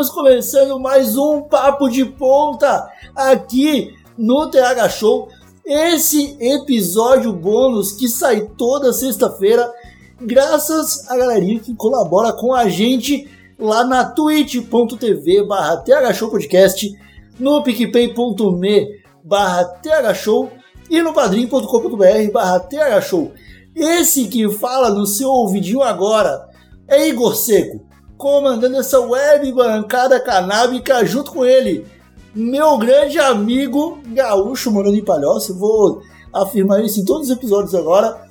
estamos começando mais um Papo de Ponta aqui no TH Show. Esse episódio bônus que sai toda sexta-feira, graças à galerinha que colabora com a gente lá na twitch.tv barra thshowpodcast, no picpay.me barra thshow e no padrim.com.br barra thshow. Esse que fala no seu ouvidinho agora é Igor Seco, comandando essa web bancada canábica junto com ele, meu grande amigo gaúcho morando em Palhoça, vou afirmar isso em todos os episódios agora,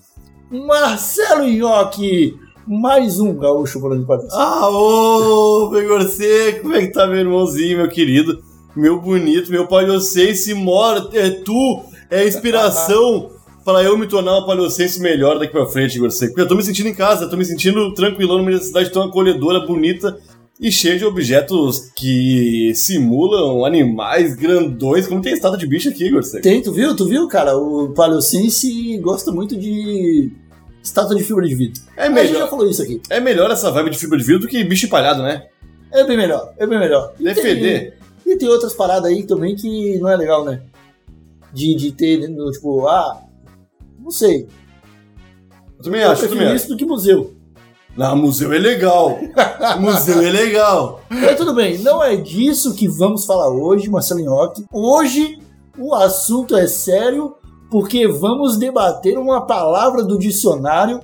Marcelo Nhoque, mais um gaúcho morando em Palhoça. Ah, ô, Igor Seco, como é que tá meu irmãozinho, meu querido, meu bonito, meu palhocense mora, é tu, é a inspiração para eu me tornar uma palhocense melhor daqui pra frente, Igor Seco. Eu tô me sentindo em casa, tô me sentindo tranquilão numa cidade tão acolhedora, bonita e cheia de objetos que simulam animais grandões. Como tem estátua de bicho aqui, Igor Seco? Tem, tu viu? Tu viu, cara? O palhocense gosta muito de estátua de fibra de vidro. É A gente melhor, já falou isso aqui. é melhor essa vibe de fibra de vidro do que bicho empalhado, né? É bem melhor, é bem melhor. E tem- Defender. E tem outras paradas aí também que não é legal, né? De, de ter, no, tipo, ah, não sei. Eu também acho, eu prefiro isso do que museu. Não, museu é legal. museu é legal. Mas tudo bem, não é disso que vamos falar hoje, Marcelo Nhoque. Hoje o assunto é sério porque vamos debater uma palavra do dicionário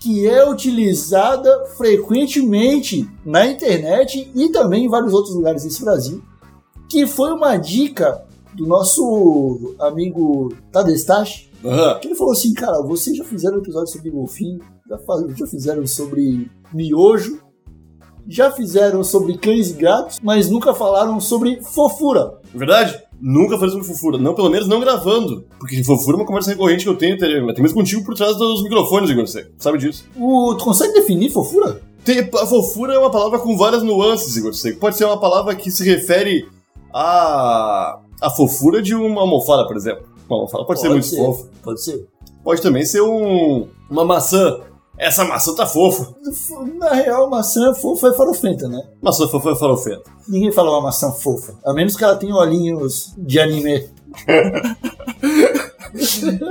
que é utilizada frequentemente na internet e também em vários outros lugares desse Brasil, que foi uma dica do nosso amigo Tadestache, Aham. que ele falou assim, cara, vocês já fizeram um episódio sobre golfinho, já, fa- já fizeram sobre miojo, já fizeram sobre cães e gatos, mas nunca falaram sobre fofura. Verdade? Nunca falei sobre fofura. Não, pelo menos não gravando. Porque fofura é uma conversa recorrente que eu tenho, até mesmo contigo por trás dos microfones, Igor Seco. Sabe disso? O, tu consegue definir fofura? Tem- a fofura é uma palavra com várias nuances, Igor Seco. Pode ser uma palavra que se refere à, à fofura de uma almofada, por exemplo. Almofada pode, ser muito fofa. Pode ser. Pode também ser um, uma maçã. Essa maçã tá fofa. Na real, maçã fofa é farofenta, né? Maçã fofa é farofenta. Ninguém fala uma maçã fofa. A menos que ela tenha olhinhos de anime.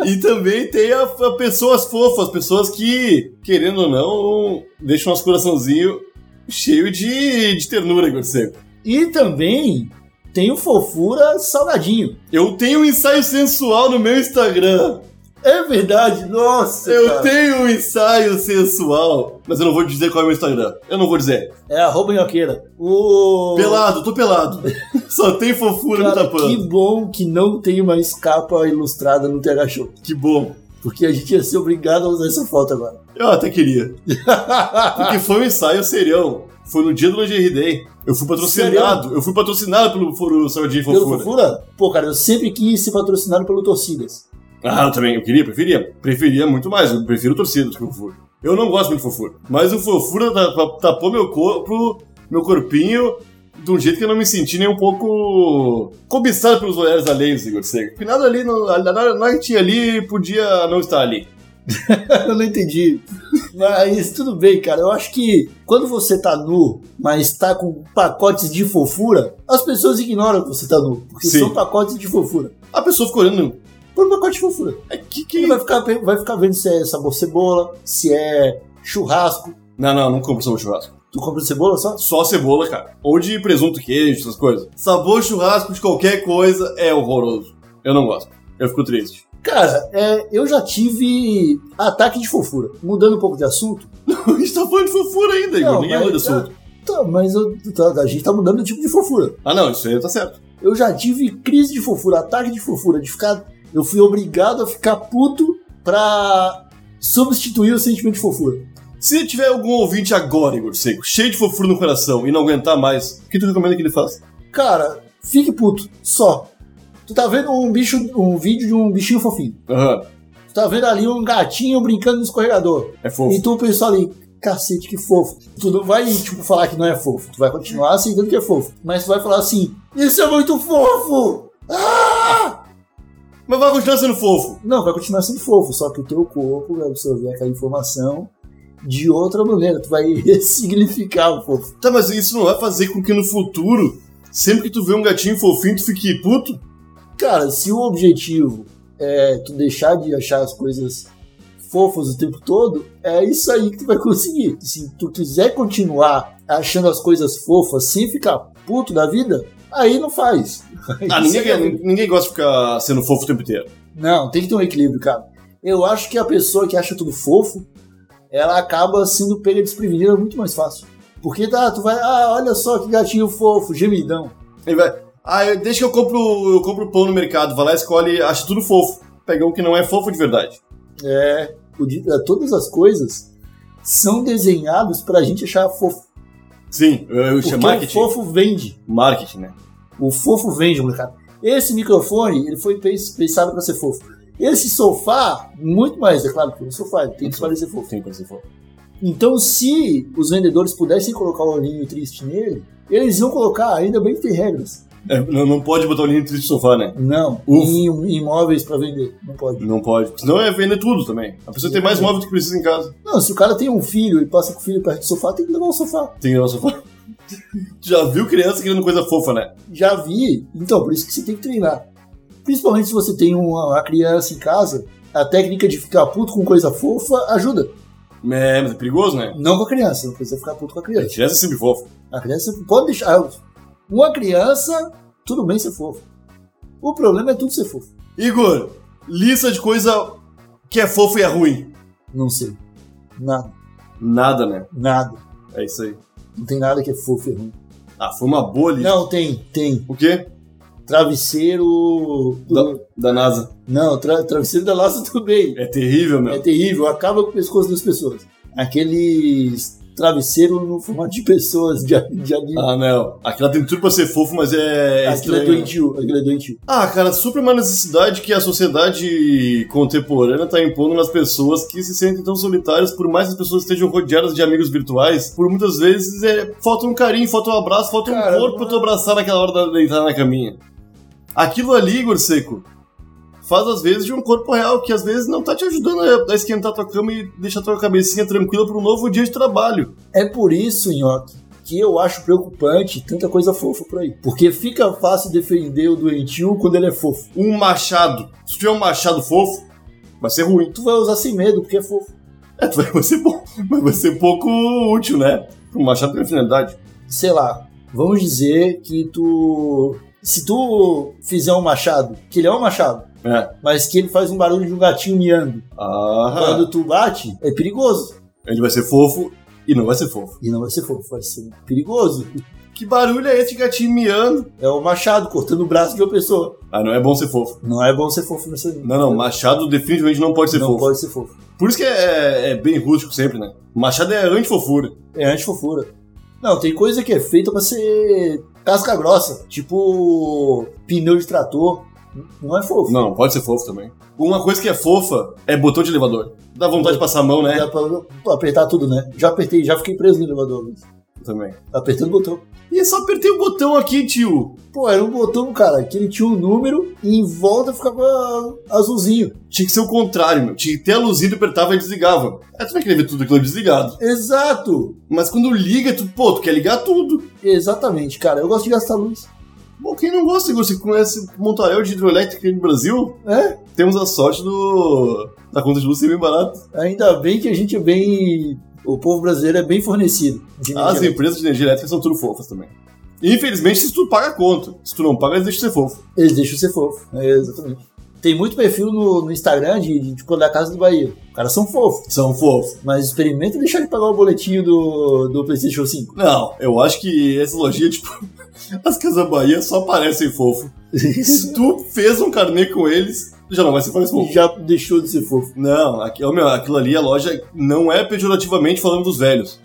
E também tem a, a pessoas fofas, pessoas que, querendo ou não, deixam nosso coraçãozinho cheio de, de ternura, Igor Seco. E também tem o fofura salgadinho. Eu tenho um ensaio sensual no meu Instagram. É verdade, nossa. Eu cara. tenho um ensaio sensual. Mas eu não vou dizer qual é o meu Instagram. Eu não vou dizer. É arroba nhoqueira. O... Pelado, tô pelado. Só tem fofura Cara, no tapando. que bom que não tem mais capa ilustrada no TH Show. Que bom. Porque a gente ia ser obrigado a usar essa foto agora. Eu até queria. Porque foi um ensaio serião. Foi no dia do Lingerie Day. Eu fui patrocinado. Eu fui patrocinado pelo Foro Saudinho Pelo Fofura. Fofura? Pô, cara, eu sempre quis ser patrocinado pelo Torcidas. Ah, eu também. Eu queria, preferia. Preferia muito mais. Eu prefiro torcida do que o fofura. Eu não gosto muito de fofura. Mas o fofura ta- ta- tapou meu corpo, meu corpinho, de um jeito que eu não me senti nem um pouco cobiçado pelos olhares alheios, Igor Seco. Porque nada ali, nada, nada que tinha ali podia não estar ali. eu não entendi. Mas tudo bem, cara. Eu acho que quando você tá nu, mas tá com pacotes de fofura, as pessoas ignoram que você tá nu. Porque Sim. são pacotes de fofura. A pessoa ficou olhando. Por um pacote de fofura. É, que, Ele que... vai ficar, vai ficar vendo se é sabor cebola, se é churrasco. Não, não, não compro sabor churrasco. Tu compra cebola só? Só cebola, cara. Ou de presunto, queijo, essas coisas. Sabor churrasco de qualquer coisa é horroroso. Eu não gosto. Eu fico triste. Cara, é, eu já tive ataque de fofura. Mudando um pouco de assunto. A gente tá falando de fofura ainda, Igor. Não, Ninguém muda assunto. Tá, mas eu- tá, a gente tá mudando o tipo de fofura. Ah, não, isso aí tá certo. Eu já tive crise de fofura, ataque de fofura, de ficar. Eu fui obrigado a ficar puto pra substituir o sentimento de fofura. Se tiver algum ouvinte agora, Igor Seco, cheio de fofura no coração e não aguentar mais, o que tu recomenda que ele faça? Cara, fique puto, só. Tu tá vendo um bicho, um vídeo de um bichinho fofinho. Aham, Tu tá vendo ali um gatinho brincando no escorregador. é fofo. E tu pensou ali, cacete, que fofo. Tu não vai, tipo, falar que não é fofo. Tu vai continuar aceitando que é fofo. Mas tu vai falar assim, isso é muito fofo! Ah! Mas vai continuar sendo fofo. Não, vai continuar sendo fofo, só que o teu corpo vai absorver aquela informação de outra maneira. Tu vai ressignificar o fofo. Tá, mas isso não vai fazer com que no futuro, sempre que tu vê um gatinho fofinho, tu fique puto? Cara, se o objetivo é tu deixar de achar as coisas fofas o tempo todo, é isso aí que tu vai conseguir. Se tu quiser continuar achando as coisas fofas sem ficar puto da vida, aí não faz. Ah, ninguém, ninguém gosta de ficar sendo fofo o tempo inteiro. Não, tem que ter um equilíbrio, cara. Eu acho que a pessoa que acha tudo fofo, ela acaba sendo pega desprevenida muito mais fácil. Porque tá, tu vai, ah, olha só que gatinho fofo, gemidão. Ele vai, ah, eu- deixa que eu compro, eu compro pão no mercado, vai lá, escolhe, acha tudo fofo. Pega um que não é fofo de verdade. É, o é, todas as coisas são desenhadas pra gente achar fofo. Sim, eu, eu chamo o marketing. fofo vende. Marketing, né? O fofo vende, molecada. Esse microfone, ele foi pens- pensado pra ser fofo. Esse sofá, muito mais, é claro, porque é um sofá, tem que parecer fofo. Sim, pra ser fofo. Então, se os vendedores pudessem colocar o olhinho triste nele, eles iam colocar, ainda bem que tem regras. É, não, não pode botar o linho triste sofá, né? Não, em imóveis pra vender, não pode. Não pode. Senão é vender tudo também. A pessoa tem mais móvel do que precisa em casa. Não, se o cara tem um filho e passa com o filho perto do sofá, tem que levar o sofá. Tem que ir no sofá. Já viu criança querendo coisa fofa, né? Já vi, então por isso que você tem que treinar. Principalmente se você tem uma, uma criança em casa, a técnica de ficar puto com coisa fofa ajuda. É, mas é perigoso, né? Não com a criança, não precisa ficar puto com a A criança. criança é sempre fofa. A criança pode deixar. Uma criança, tudo bem ser fofo. O problema é tudo ser fofo. Igor, lista de coisa que é fofo e é ruim. Não sei. Nada. Nada, né? Nada. É isso aí. Não tem nada que é fofo e ruim. Ah, foi uma boa lista. Não, tem, tem. O quê? Travesseiro. Da, da NASA. Não, tra- travesseiro da tudo bem. É terrível, meu. É terrível, acaba com o pescoço das pessoas. Aqueles travesseiro no formato de pessoas, de, de anime. Ah, não. Aquela tem tudo pra ser fofo, mas é, aquilo é doentio, aquilo é doentio. Ah, cara, super uma necessidade que a sociedade contemporânea tá impondo nas pessoas que se sentem tão solitárias, por mais que as pessoas estejam rodeadas de amigos virtuais, por muitas vezes é, falta um carinho, falta um abraço, falta Cara, um corpo pra tu abraçar naquela hora de deitar na caminha. Aquilo ali, Igor Seco, faz às vezes de um corpo real, que às vezes não tá te ajudando a- esquentar tua cama e deixar tua cabecinha tranquila para um novo dia de trabalho. É por isso, Nhoque, que eu acho preocupante tanta coisa fofa por aí. Porque fica fácil defender o doentio quando ele é fofo. Um machado, se tu tiver um machado fofo, vai ser ruim. Tu vai usar sem medo, porque é fofo. É, tu vai, vai ser bom, mas vai ser pouco útil, né? Um machado tem finalidade. Sei lá, vamos dizer que tu. Se tu fizer um machado, que ele é um machado, É. mas que ele faz um barulho de um gatinho miando, Ah, quando tu bate, é perigoso. ele vai ser fofo e não vai ser fofo. E não vai ser fofo, vai ser perigoso. Que barulho é esse de gatinho miando? É o machado cortando o braço de uma pessoa. Ah, não é bom ser fofo. Não é bom ser fofo nessa Não, não, machado definitivamente não pode ser Não fofo. pode ser fofo. Por isso que é, é bem rústico sempre, né? Machado é anti-fofura. É anti-fofura. Não, tem coisa que é feita pra ser casca grossa. Tipo pneu de trator. Não é fofo. Não, pode ser fofo também. Uma coisa que é fofa é botão de elevador. Dá vontade de passar a mão, né? Dá pra, apertar tudo, né? Já apertei, já fiquei preso no elevador. Luiz. Também. Apertando o botão. E é só apertei o botão aqui, tio. Pô, era um botão, cara, que ele tinha um número e em volta ficava azulzinho. Tinha que ser o contrário, meu. Tinha que ter a luzinha, tu apertava e desligava. Aí tu vai querer ver tudo aquilo desligado. Exato! Mas quando liga, tu, pô, tu quer ligar tudo. Exatamente, cara. Eu gosto de gastar luz. Bom, quem não gosta, você conhece Montarel de hidroelétrica aqui no Brasil? É? Temos a sorte do da conta de luz ser bem barato. Ainda bem que a gente é bem. O povo brasileiro é bem fornecido. As empresas de energia elétrica são tudo fofas também. Infelizmente, se tu paga a conta. Se tu não paga, eles deixam de ser fofo. Eles deixam ser fofo. É, exatamente. Tem muito perfil no, no Instagram de, de tipo da casa do Bahia. Os caras são fofos. São fofos. Mas experimenta deixar de pagar o boletinho do, do PlayStation 5. Não, eu acho que essa logia, tipo, as Casas Bahia só parecem fofo. Se tu fez um carnê com eles, já não vai ser mais fofo. Já deixou de ser fofo. Não, aqui, ó, meu, aquilo ali, a loja não é pejorativamente falando dos velhos,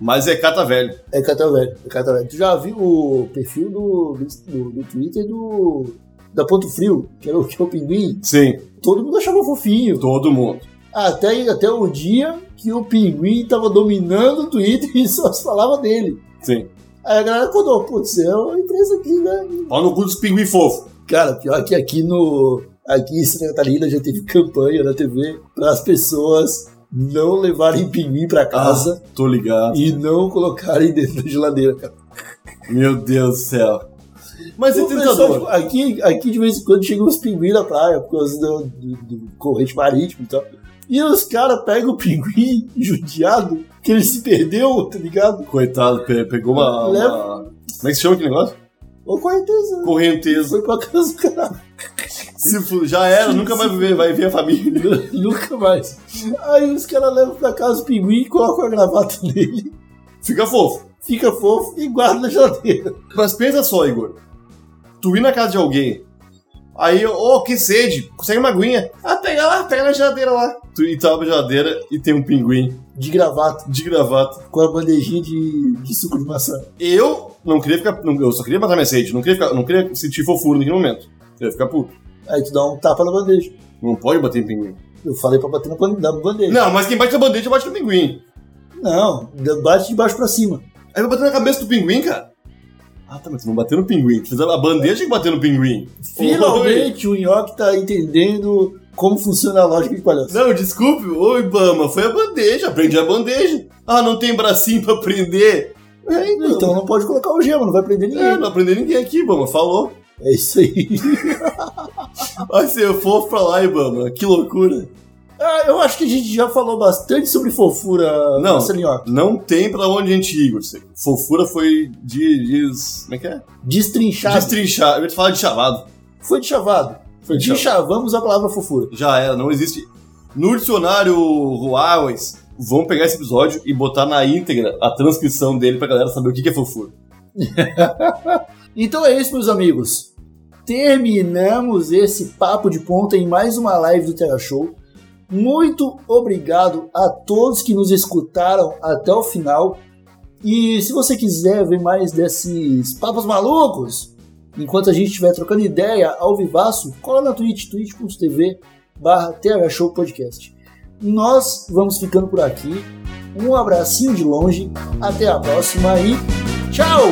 mas é cata velho. É cata velho. É cata velho. Tu já viu o perfil do, do, do Twitter do. Da Ponto Frio, que era o, que é o pinguim? Sim, Todo mundo achava fofinho. todo mundo. Até, até o dia que o pinguim tava dominando o Twitter e só se falava dele. Sim. Aí a galera acordou, putz, é uma empresa aqui, né? Pau no cu dos pinguim fofo. Cara, pior que aqui no. Aqui em Santa Catarina já teve campanha na TV para as pessoas não levarem pinguim pra casa Ah, tô ligado. e não colocarem dentro da geladeira, cara. Meu Deus do céu. Mas O pessoal, tipo, aqui, aqui de vez em quando chegam os pinguins na praia por causa do, do, do corrente marítimo e tal. E os caras pegam o pinguim judiado, que ele se perdeu, tá ligado? Coitado, pe- pegou uma, Leva- uma- Como é que se chama aquele negócio? Ô, correnteza. Correnteza. Foi pra casa do cara. Se fu- já era, nunca mais vai ver, vai ver a família. Nunca mais. Aí os caras levam pra casa o pinguim, colocam a gravata nele, Fica fofo. fica fofo e guarda na geladeira. Mas pensa só, Igor. Tu ir na casa de alguém, aí, ô, que sede, consegue uma aguinha. Ah, pega lá, pega na geladeira lá. Tu, e tu abre a geladeira e tem um pinguim De gravata, de gravata. com a bandejinha de, de suco de maçã. Eu não queria ficar. não- eu só queria matar minha sede, não queria, ficar, não queria sentir fofura naquele momento. Eu ia ficar puto. Aí tu dá um tapa na bandeja. Não pode bater em pinguim. Eu falei pra bater na bandeja. Não, mas quem bate na bandeja bate no pinguim. Não, bate de baixo pra cima. Aí vai bater na cabeça do pinguim, cara. Ah, tá, mas tu não bateu no pinguim. Tu fez a bandeja que bateu no pinguim. Finalmente o Nhoque tá entendendo como funciona a lógica de palhaço. Não, desculpe, ô Ibama, foi a bandeja, aprendi a bandeja. Ah, não tem bracinho pra prender. É, Ibama. Então não pode colocar o gema, não vai prender ninguém. É, não aprendeu ninguém aqui, Ibama, falou. É isso aí. Vai ser fofo pra lá, Ibama, que loucura. Ah, eu acho que a gente já falou bastante sobre fofura Não. Não tem pra onde a gente ir, Igor. Fofura foi de. Diz, como é que é? Destrinchado. Destrinchar. Eu ia te falar de chavado. Foi de chavado. Foi de. Deschavamos a palavra fofura. Já era, não existe. No dicionário Huawei, vão pegar esse episódio e botar na íntegra a transcrição dele pra galera saber o que que é fofura. Então é isso, meus amigos. Terminamos esse papo de ponta em mais uma live do Terra Show. Muito obrigado a todos que nos escutaram até o final. E se você quiser ver mais desses papos malucos, enquanto a gente estiver trocando ideia ao vivaço, cola na Twitch, twitch.tv barra Show Podcast. Nós vamos ficando por aqui. Um abracinho de longe, até a próxima e tchau!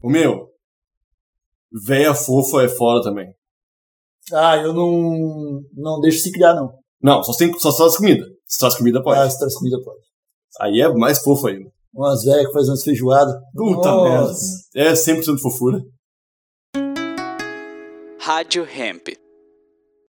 O meu, véia fofa é fora também. Ah, eu não, não deixo se criar, não. Não, só, tem, só se traz comida. Se traz comida, pode. Ah, se traz comida, pode. Aí é mais fofo ainda. Umas velhas que fazem umas feijoadas. Puta merda. É 100% fofura. Rádio Hemp.